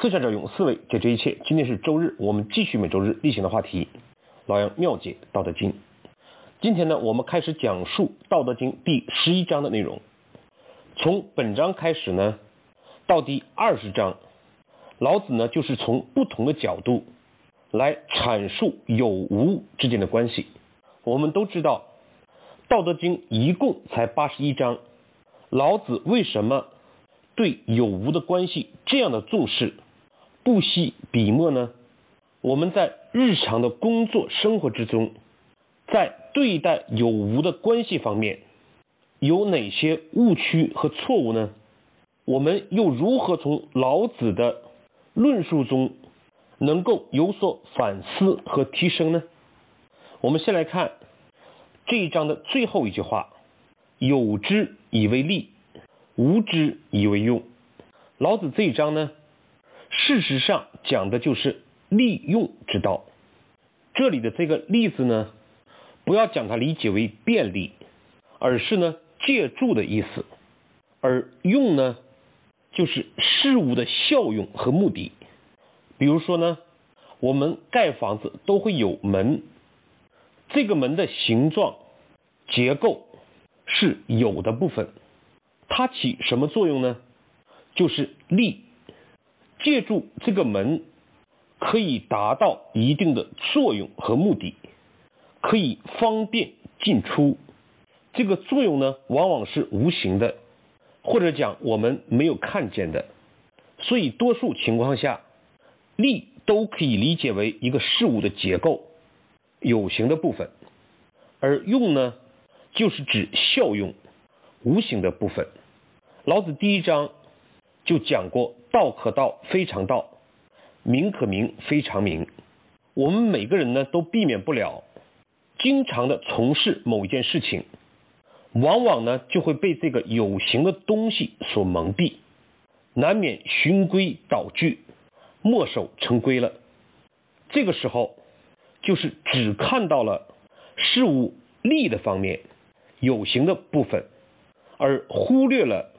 思想者用思维解决一切。今天是周日，我们继续每周日例行的话题，老杨妙解《道德经》。今天呢，我们开始讲述《道德经》第十一章的内容。从本章开始呢，到第二十章，老子呢就是从不同的角度来阐述有无之间的关系。我们都知道，《道德经》一共才八十一章，老子为什么对有无的关系这样的重视？不惜笔墨呢？我们在日常的工作生活之中，在对待有无的关系方面，有哪些误区和错误呢？我们又如何从老子的论述中能够有所反思和提升呢？我们先来看这一章的最后一句话：“有之以为利，无之以为用。”老子这一章呢？事实上讲的就是利用之道。这里的这个“利”字呢，不要将它理解为便利，而是呢借助的意思；而“用”呢，就是事物的效用和目的。比如说呢，我们盖房子都会有门，这个门的形状、结构是有的部分，它起什么作用呢？就是利。借助这个门，可以达到一定的作用和目的，可以方便进出。这个作用呢，往往是无形的，或者讲我们没有看见的。所以多数情况下，力都可以理解为一个事物的结构，有形的部分；而用呢，就是指效用，无形的部分。老子第一章就讲过。道可道，非常道；名可名，非常名。我们每个人呢，都避免不了经常的从事某一件事情，往往呢，就会被这个有形的东西所蒙蔽，难免循规蹈矩，墨守成规了。这个时候，就是只看到了事物利的方面，有形的部分，而忽略了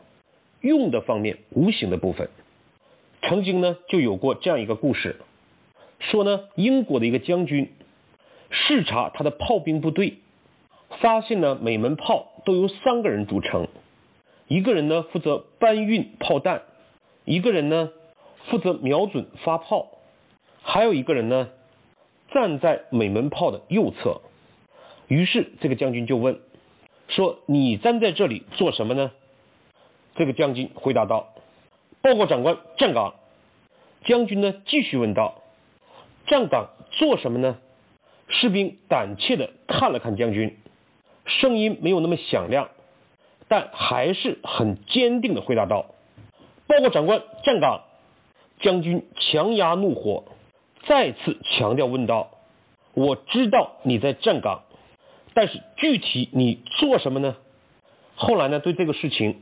用的方面，无形的部分。曾经呢，就有过这样一个故事，说呢，英国的一个将军视察他的炮兵部队，发现呢，每门炮都由三个人组成，一个人呢负责搬运炮弹，一个人呢负责瞄准发炮，还有一个人呢站在每门炮的右侧。于是这个将军就问说：“你站在这里做什么呢？”这个将军回答道。报告长官，站岗。将军呢，继续问道：“站岗做什么呢？”士兵胆怯的看了看将军，声音没有那么响亮，但还是很坚定的回答道：“报告长官，站岗。”将军强压怒火，再次强调问道：“我知道你在站岗，但是具体你做什么呢？”后来呢，对这个事情。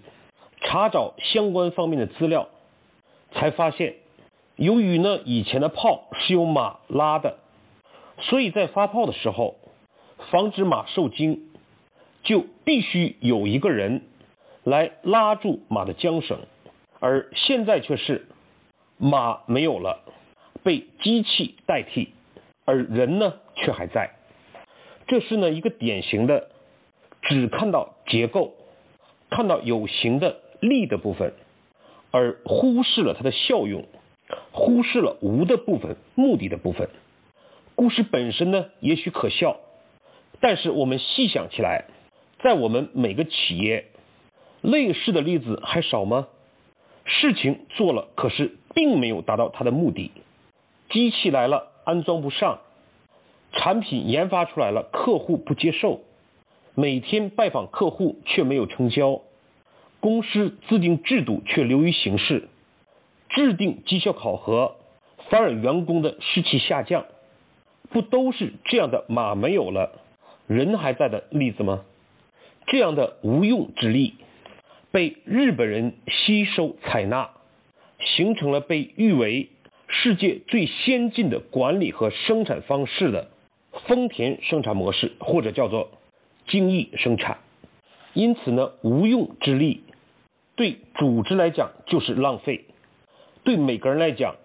查找相关方面的资料，才发现，由于呢以前的炮是由马拉的，所以在发炮的时候，防止马受惊，就必须有一个人来拉住马的缰绳，而现在却是马没有了，被机器代替，而人呢却还在，这是呢一个典型的只看到结构，看到有形的。利的部分，而忽视了它的效用，忽视了无的部分、目的的部分。故事本身呢，也许可笑，但是我们细想起来，在我们每个企业，类似的例子还少吗？事情做了，可是并没有达到它的目的。机器来了，安装不上；产品研发出来了，客户不接受；每天拜访客户却没有成交。公司制定制度却流于形式，制定绩效考核反而员工的士气下降，不都是这样的马没有了，人还在的例子吗？这样的无用之力被日本人吸收采纳，形成了被誉为世界最先进的管理和生产方式的丰田生产模式，或者叫做精益生产。因此呢，无用之力对组织来讲就是浪费，对每个人来讲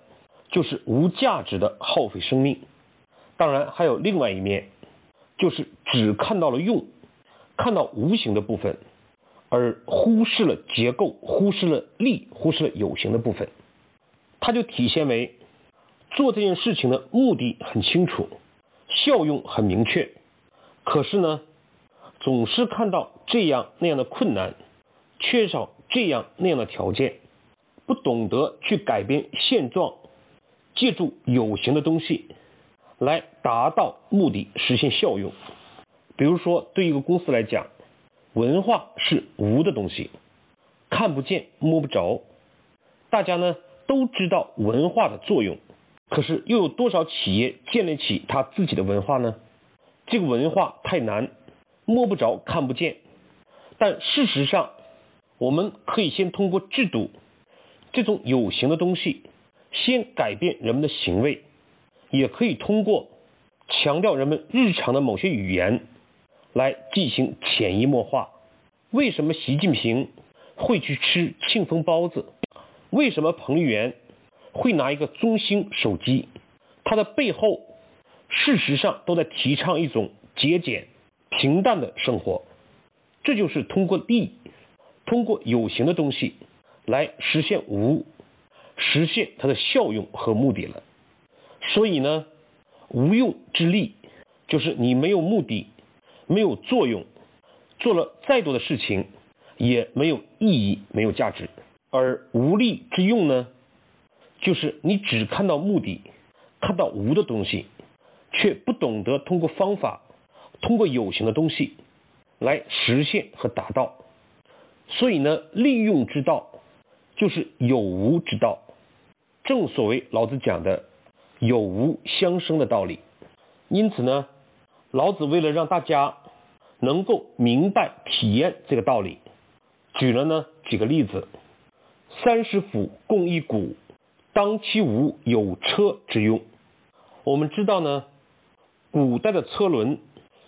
就是无价值的耗费生命。当然还有另外一面，就是只看到了用，看到无形的部分，而忽视了结构，忽视了力，忽视了有形的部分。它就体现为做这件事情的目的很清楚，效用很明确，可是呢，总是看到这样那样的困难，缺少这样那样的条件，不懂得去改变现状，借助有形的东西。来达到目的，实现效用。比如说，对一个公司来讲，文化是无的东西，看不见摸不着。大家呢都知道文化的作用，可是又有多少企业建立起他自己的文化呢？这个文化太难，摸不着看不见。但事实上，我们可以先通过制度这种有形的东西，先改变人们的行为。也可以通过强调人们日常的某些语言来进行潜移默化。为什么习近平会去吃庆丰包子？为什么彭丽媛会拿一个中兴手机？它的背后事实上都在提倡一种节俭、平淡的生活。这就是通过利，通过有形的东西来实现无，实现它的效用和目的了。所以呢，无用之利就是你没有目的，没有作用，做了再多的事情也没有意义，没有价值。而无利之用呢，就是你只看到目的，看到无的东西，却不懂得通过方法，通过有形的东西来实现和达到。所以呢，利用之道就是有无之道。正所谓老子讲的。有无相生的道理，因此呢，老子为了让大家能够明白体验这个道理，举了呢几个例子：三十斧共一毂，当其无有车之用。我们知道呢，古代的车轮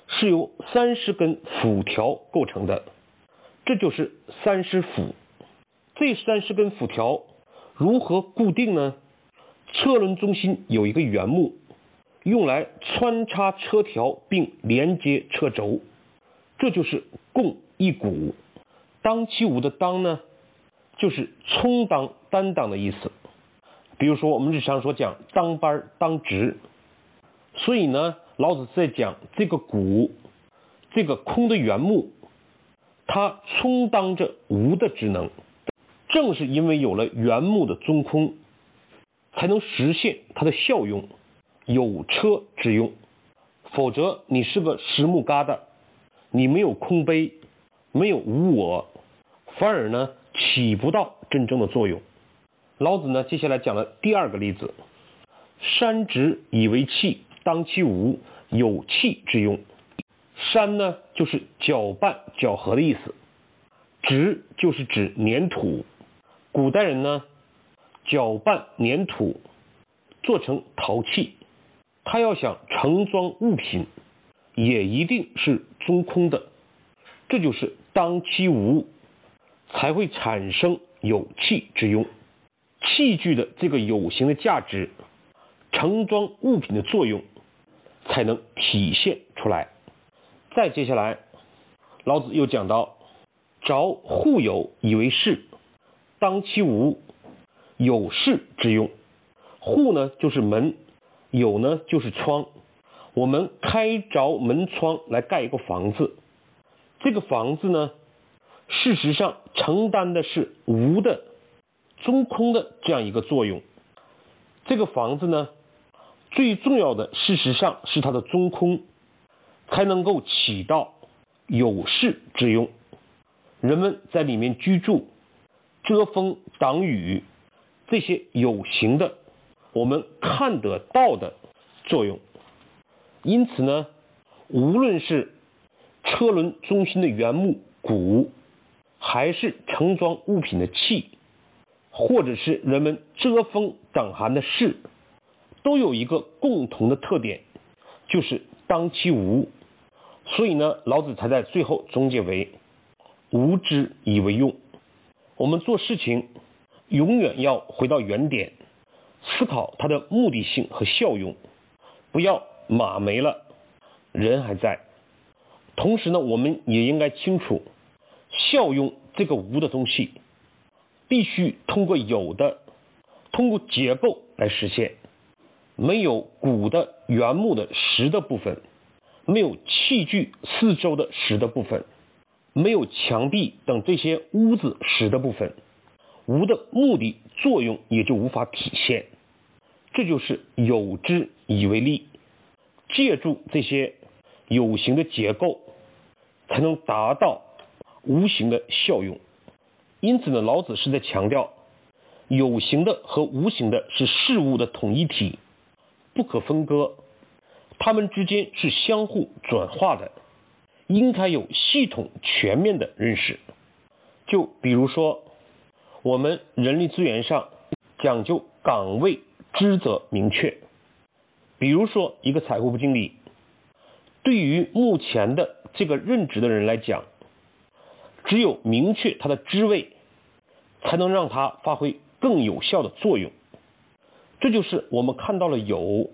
是由三十根辐条构成的，这就是三十斧。这三十根斧条如何固定呢？车轮中心有一个圆木，用来穿插车条并连接车轴，这就是共一毂。当其无的当呢，就是充当、担当的意思。比如说我们日常所讲当班、当值，所以呢，老子在讲这个毂，这个空的圆木，它充当着无的职能。正是因为有了圆木的中空。才能实现它的效用，有车之用。否则，你是个实木疙瘩，你没有空杯，没有无我，反而呢起不到真正的作用。老子呢接下来讲了第二个例子：山直以为器，当其无，有器之用。山呢就是搅拌、搅和的意思，直就是指粘土。古代人呢。搅拌粘土做成陶器，它要想盛装物品，也一定是中空的。这就是当其无物，才会产生有器之用。器具的这个有形的价值，盛装物品的作用，才能体现出来。再接下来，老子又讲到：着户有以为室，当其无。有室之用，户呢就是门，有呢就是窗。我们开着门窗来盖一个房子，这个房子呢，事实上承担的是无的、中空的这样一个作用。这个房子呢，最重要的事实上是它的中空，才能够起到有室之用。人们在里面居住，遮风挡雨。这些有形的，我们看得到的作用。因此呢，无论是车轮中心的原木毂，还是盛装物品的器，或者是人们遮风挡寒的室，都有一个共同的特点，就是当其无。所以呢，老子才在最后总结为：无之以为用。我们做事情。永远要回到原点，思考它的目的性和效用，不要马没了，人还在。同时呢，我们也应该清楚，效用这个无的东西，必须通过有的，通过结构来实现。没有骨的原木的实的部分，没有器具四周的实的部分，没有墙壁等这些屋子实的部分，无的目的作用也就无法体现。这就是有之以为利，借助这些有形的结构。才能达到无形的效用。因此呢，老子是在强调，有形的和无形的是事物的统一体，不可分割，它们之间是相互转化的，应该有系统全面的认识。就比如说，我们人力资源上讲究岗位职责明确，比如说一个财务部经理。对于目前的这个任职的人来讲，只有明确他的职位，才能让他发挥更有效的作用。这就是我们看到了有，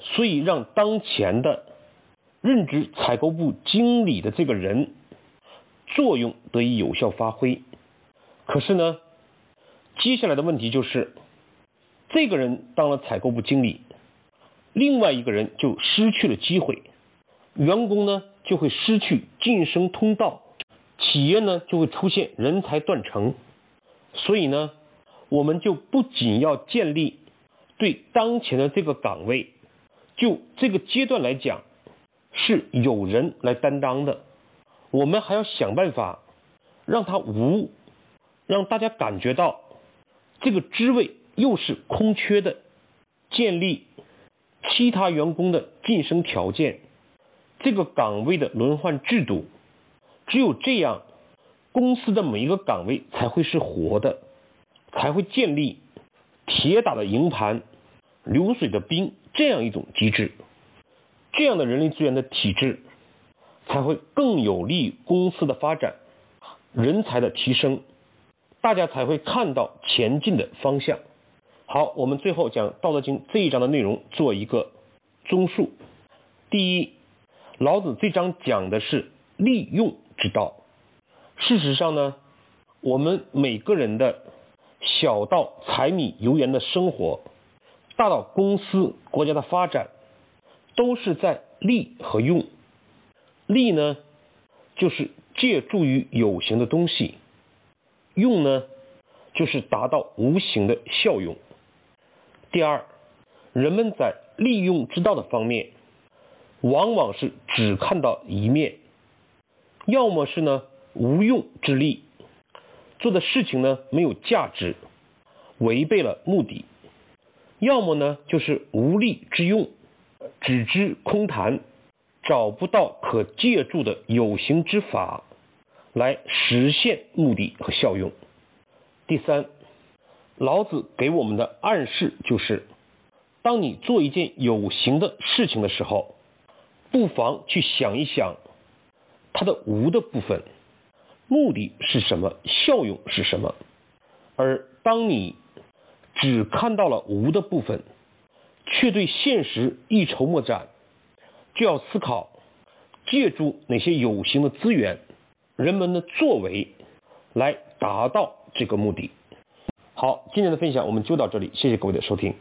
所以让当前的任职采购部经理的这个人作用得以有效发挥。可是呢，接下来的问题就是，这个人当了采购部经理，另外一个人就失去了机会。员工呢就会失去晋升通道，企业呢就会出现人才断层。所以呢，我们就不仅要建立对当前的这个岗位，就这个阶段来讲是有人来担当的，我们还要想办法让他无，让大家感觉到这个职位又是空缺的，建立其他员工的晋升条件。这个岗位的轮换制度，只有这样，公司的每一个岗位才会是活的，才会建立铁打的营盘、流水的兵这样一种机制，这样的人力资源的体制才会更有利公司的发展、人才的提升，大家才会看到前进的方向。好，我们最后将《道德经》这一章的内容做一个综述。第一。老子这章讲的是利用之道。事实上呢，我们每个人的小到柴米油盐的生活，大到公司国家的发展，都是在利和用。利呢，就是借助于有形的东西；用呢，就是达到无形的效用。第二，人们在利用之道的方面。往往是只看到一面，要么是呢无用之力，做的事情呢没有价值，违背了目的；要么呢就是无力之用，只知空谈，找不到可借助的有形之法来实现目的和效用。第三，老子给我们的暗示就是：当你做一件有形的事情的时候。不妨去想一想，它的无的部分，目的是什么？效用是什么？而当你只看到了无的部分，却对现实一筹莫展，就要思考借助哪些有形的资源、人们的作为来达到这个目的。好，今天的分享我们就到这里，谢谢各位的收听。